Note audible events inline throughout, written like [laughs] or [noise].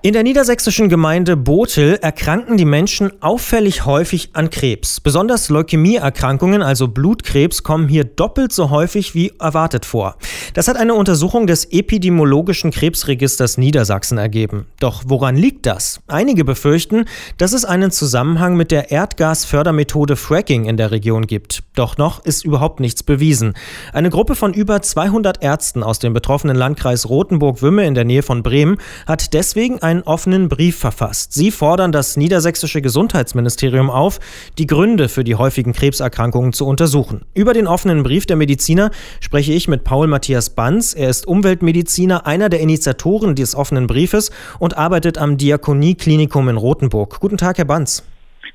In der niedersächsischen Gemeinde Botel erkranken die Menschen auffällig häufig an Krebs. Besonders Leukämieerkrankungen, also Blutkrebs, kommen hier doppelt so häufig wie erwartet vor. Das hat eine Untersuchung des Epidemiologischen Krebsregisters Niedersachsen ergeben. Doch woran liegt das? Einige befürchten, dass es einen Zusammenhang mit der Erdgasfördermethode Fracking in der Region gibt. Doch noch ist überhaupt nichts bewiesen. Eine Gruppe von über 200 Ärzten aus dem betroffenen Landkreis Rothenburg-Wümme in der Nähe von Bremen hat deswegen einen offenen Brief verfasst. Sie fordern das niedersächsische Gesundheitsministerium auf, die Gründe für die häufigen Krebserkrankungen zu untersuchen. Über den offenen Brief der Mediziner spreche ich mit Paul Matthias Banz. Er ist Umweltmediziner, einer der Initiatoren des offenen Briefes und arbeitet am Diakonieklinikum in Rothenburg. Guten Tag, Herr Banz.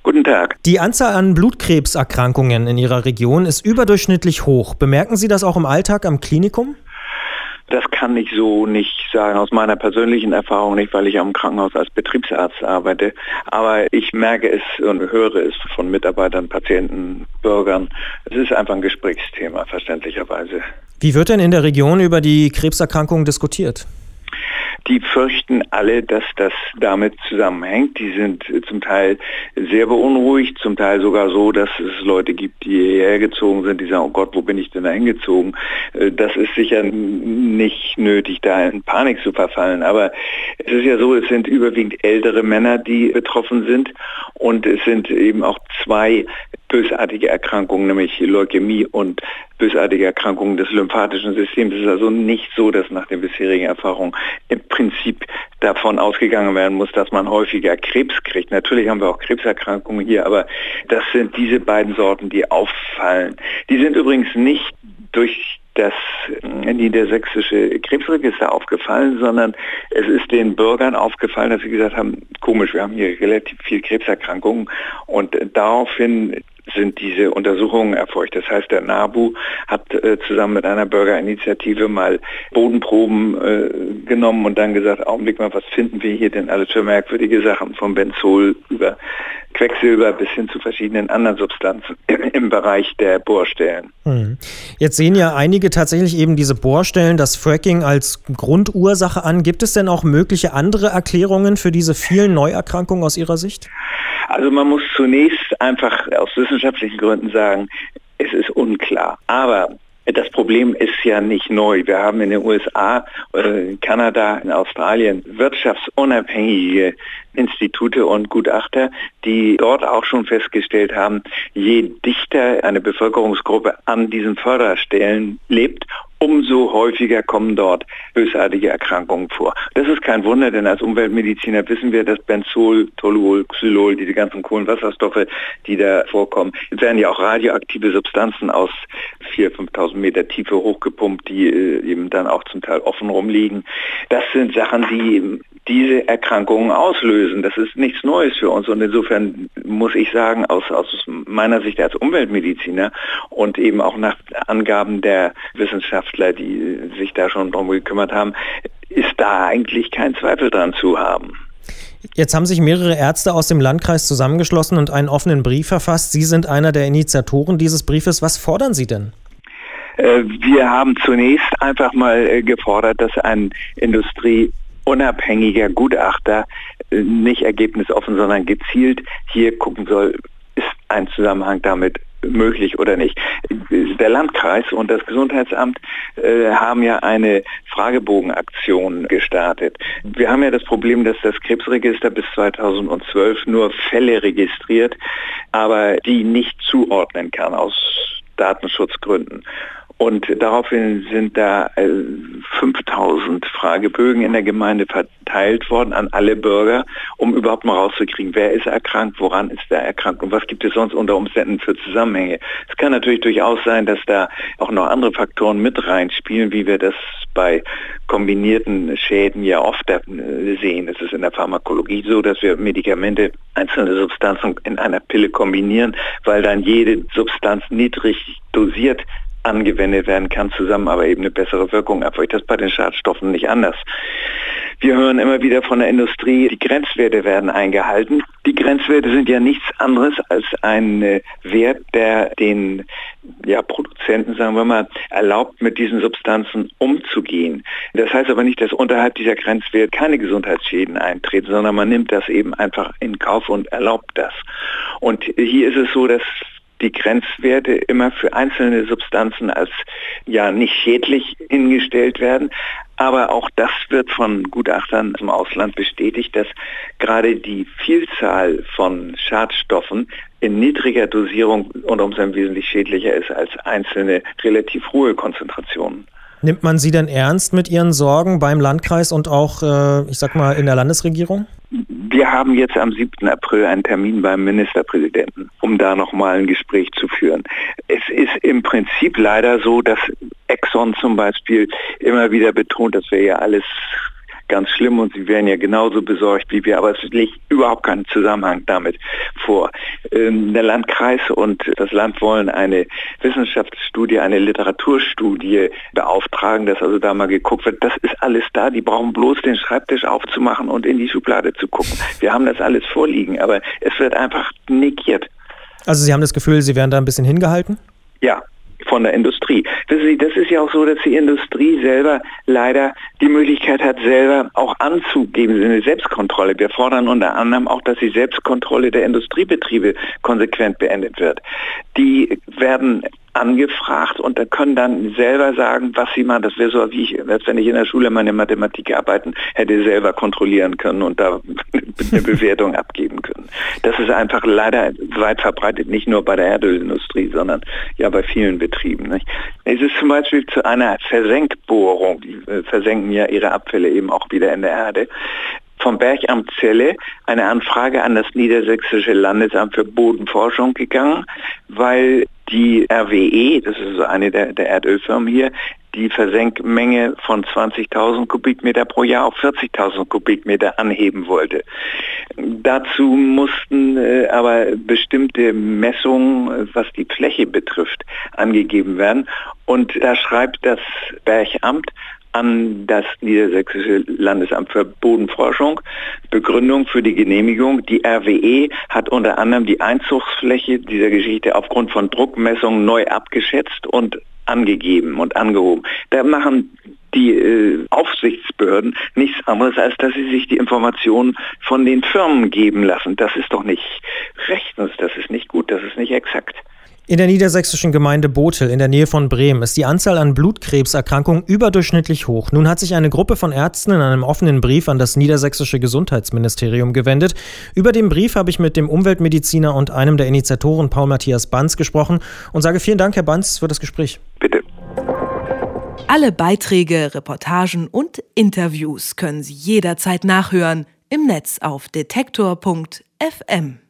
Guten Tag. Die Anzahl an Blutkrebserkrankungen in Ihrer Region ist überdurchschnittlich hoch. Bemerken Sie das auch im Alltag am Klinikum? Das kann ich so nicht sagen, aus meiner persönlichen Erfahrung nicht, weil ich am Krankenhaus als Betriebsarzt arbeite. Aber ich merke es und höre es von Mitarbeitern, Patienten, Bürgern. Es ist einfach ein Gesprächsthema, verständlicherweise. Wie wird denn in der Region über die Krebserkrankungen diskutiert? Die fürchten alle, dass das damit zusammenhängt. Die sind zum Teil sehr beunruhigt, zum Teil sogar so, dass es Leute gibt, die hierher gezogen sind, die sagen, oh Gott, wo bin ich denn da hingezogen? Äh, das ist sicher nicht nötig, da in Panik zu verfallen. Aber es ist ja so, es sind überwiegend ältere Männer, die betroffen sind und es sind eben auch zwei bösartige Erkrankungen, nämlich Leukämie und bösartige Erkrankungen des lymphatischen Systems. Es ist also nicht so, dass nach den bisherigen Erfahrungen im Prinzip davon ausgegangen werden muss, dass man häufiger Krebs kriegt. Natürlich haben wir auch Krebserkrankungen hier, aber das sind diese beiden Sorten, die auffallen. Die sind übrigens nicht durch das niedersächsische Krebsregister aufgefallen, sondern es ist den Bürgern aufgefallen, dass sie gesagt haben, komisch, wir haben hier relativ viel Krebserkrankungen und daraufhin sind diese Untersuchungen erfolgt. Das heißt, der NABU hat äh, zusammen mit einer Bürgerinitiative mal Bodenproben äh, genommen und dann gesagt, Augenblick mal, was finden wir hier denn alles für merkwürdige Sachen, vom Benzol über Quecksilber bis hin zu verschiedenen anderen Substanzen [clears throat] im Bereich der Bohrstellen. Hm. Jetzt sehen ja einige tatsächlich eben diese Bohrstellen, das Fracking als Grundursache an. Gibt es denn auch mögliche andere Erklärungen für diese vielen Neuerkrankungen aus Ihrer Sicht? Also man muss zunächst einfach aus wissenschaftlichen Gründen sagen, es ist unklar. Aber das Problem ist ja nicht neu. Wir haben in den USA, in Kanada, in Australien wirtschaftsunabhängige Institute und Gutachter, die dort auch schon festgestellt haben, je dichter eine Bevölkerungsgruppe an diesen Förderstellen lebt, umso häufiger kommen dort bösartige Erkrankungen vor. Das ist kein Wunder, denn als Umweltmediziner wissen wir, dass Benzol, Toluol, Xylol, diese ganzen Kohlenwasserstoffe, die da vorkommen, jetzt werden ja auch radioaktive Substanzen aus 4.000, 5.000 Meter Tiefe hochgepumpt, die äh, eben dann auch zum Teil offen rumliegen. Das sind Sachen, die diese Erkrankungen auslösen. Das ist nichts Neues für uns und insofern muss ich sagen, aus, aus meiner Sicht als Umweltmediziner und eben auch nach Angaben der Wissenschaftler, die sich da schon drum gekümmert haben, ist da eigentlich kein Zweifel dran zu haben. Jetzt haben sich mehrere Ärzte aus dem Landkreis zusammengeschlossen und einen offenen Brief verfasst. Sie sind einer der Initiatoren dieses Briefes. Was fordern Sie denn? Äh, wir haben zunächst einfach mal äh, gefordert, dass ein Industrie unabhängiger Gutachter äh, nicht ergebnisoffen, sondern gezielt hier gucken soll, ist ein Zusammenhang damit möglich oder nicht. Der Landkreis und das Gesundheitsamt äh, haben ja eine Fragebogenaktion gestartet. Wir haben ja das Problem, dass das Krebsregister bis 2012 nur Fälle registriert, aber die nicht zuordnen kann aus Datenschutzgründen. Und daraufhin sind da 5000 äh, Fragebögen in der Gemeinde verteilt worden an alle Bürger, um überhaupt mal rauszukriegen, wer ist erkrankt, woran ist er erkrankt und was gibt es sonst unter Umständen für Zusammenhänge. Es kann natürlich durchaus sein, dass da auch noch andere Faktoren mit reinspielen, wie wir das bei kombinierten Schäden ja oft äh, sehen. Es ist in der Pharmakologie so, dass wir Medikamente, einzelne Substanzen in einer Pille kombinieren, weil dann jede Substanz niedrig dosiert angewendet werden kann, zusammen aber eben eine bessere Wirkung erfolgt. Das bei den Schadstoffen nicht anders. Wir hören immer wieder von der Industrie, die Grenzwerte werden eingehalten. Die Grenzwerte sind ja nichts anderes als ein äh, Wert, der den ja, Produzenten, sagen wir mal, erlaubt, mit diesen Substanzen umzugehen. Das heißt aber nicht, dass unterhalb dieser Grenzwerte keine Gesundheitsschäden eintreten, sondern man nimmt das eben einfach in Kauf und erlaubt das. Und hier ist es so, dass die Grenzwerte immer für einzelne Substanzen als ja nicht schädlich hingestellt werden. Aber auch das wird von Gutachtern im Ausland bestätigt, dass gerade die Vielzahl von Schadstoffen in niedriger Dosierung unter Umständen wesentlich schädlicher ist als einzelne relativ hohe Konzentrationen. Nimmt man Sie denn ernst mit Ihren Sorgen beim Landkreis und auch, äh, ich sag mal, in der Landesregierung? Wir haben jetzt am 7. April einen Termin beim Ministerpräsidenten, um da nochmal ein Gespräch zu führen. Es ist im Prinzip leider so, dass Exxon zum Beispiel immer wieder betont, dass wir ja alles ganz schlimm und sie wären ja genauso besorgt wie wir, aber es liegt überhaupt keinen Zusammenhang damit vor. Ähm, der Landkreis und das Land wollen eine Wissenschaftsstudie, eine Literaturstudie beauftragen, dass also da mal geguckt wird, das ist alles da, die brauchen bloß den Schreibtisch aufzumachen und in die Schublade zu gucken. Wir haben das alles vorliegen, aber es wird einfach negiert. Also Sie haben das Gefühl, Sie werden da ein bisschen hingehalten? Ja, von der Industrie. Wissen Sie, das ist ja auch so, dass die Industrie selber leider die Möglichkeit hat, selber auch anzugeben, eine Selbstkontrolle. Wir fordern unter anderem auch, dass die Selbstkontrolle der Industriebetriebe konsequent beendet wird. Die werden angefragt und da können dann selber sagen, was sie machen. Das wäre so, wie ich, als wenn ich in der Schule meine Mathematik arbeiten hätte selber kontrollieren können und da eine Bewertung [laughs] abgeben können. Das ist einfach leider weit verbreitet, nicht nur bei der Erdölindustrie, sondern ja bei vielen Betrieben. Nicht? Es ist zum Beispiel zu einer Versenkbohrung, die äh, versenken ja ihre Abfälle eben auch wieder in der Erde, vom Bergamt Celle eine Anfrage an das Niedersächsische Landesamt für Bodenforschung gegangen, weil die RWE, das ist eine der, der Erdölfirmen hier, die Versenkmenge von 20.000 Kubikmeter pro Jahr auf 40.000 Kubikmeter anheben wollte. Dazu mussten äh, aber bestimmte Messungen, was die Fläche betrifft, angegeben werden. Und da schreibt das Bergamt an das Niedersächsische Landesamt für Bodenforschung. Begründung für die Genehmigung. Die RWE hat unter anderem die Einzugsfläche dieser Geschichte aufgrund von Druckmessungen neu abgeschätzt und angegeben und angehoben. Da machen die äh, Aufsichtsbehörden nichts anderes, als dass sie sich die Informationen von den Firmen geben lassen. Das ist doch nicht rechtens, das ist nicht gut, das ist nicht exakt. In der niedersächsischen Gemeinde Botel in der Nähe von Bremen ist die Anzahl an Blutkrebserkrankungen überdurchschnittlich hoch. Nun hat sich eine Gruppe von Ärzten in einem offenen Brief an das niedersächsische Gesundheitsministerium gewendet. Über den Brief habe ich mit dem Umweltmediziner und einem der Initiatoren Paul Matthias Banz gesprochen und sage vielen Dank, Herr Banz, für das Gespräch. Bitte. Alle Beiträge, Reportagen und Interviews können Sie jederzeit nachhören im Netz auf detektor.fm.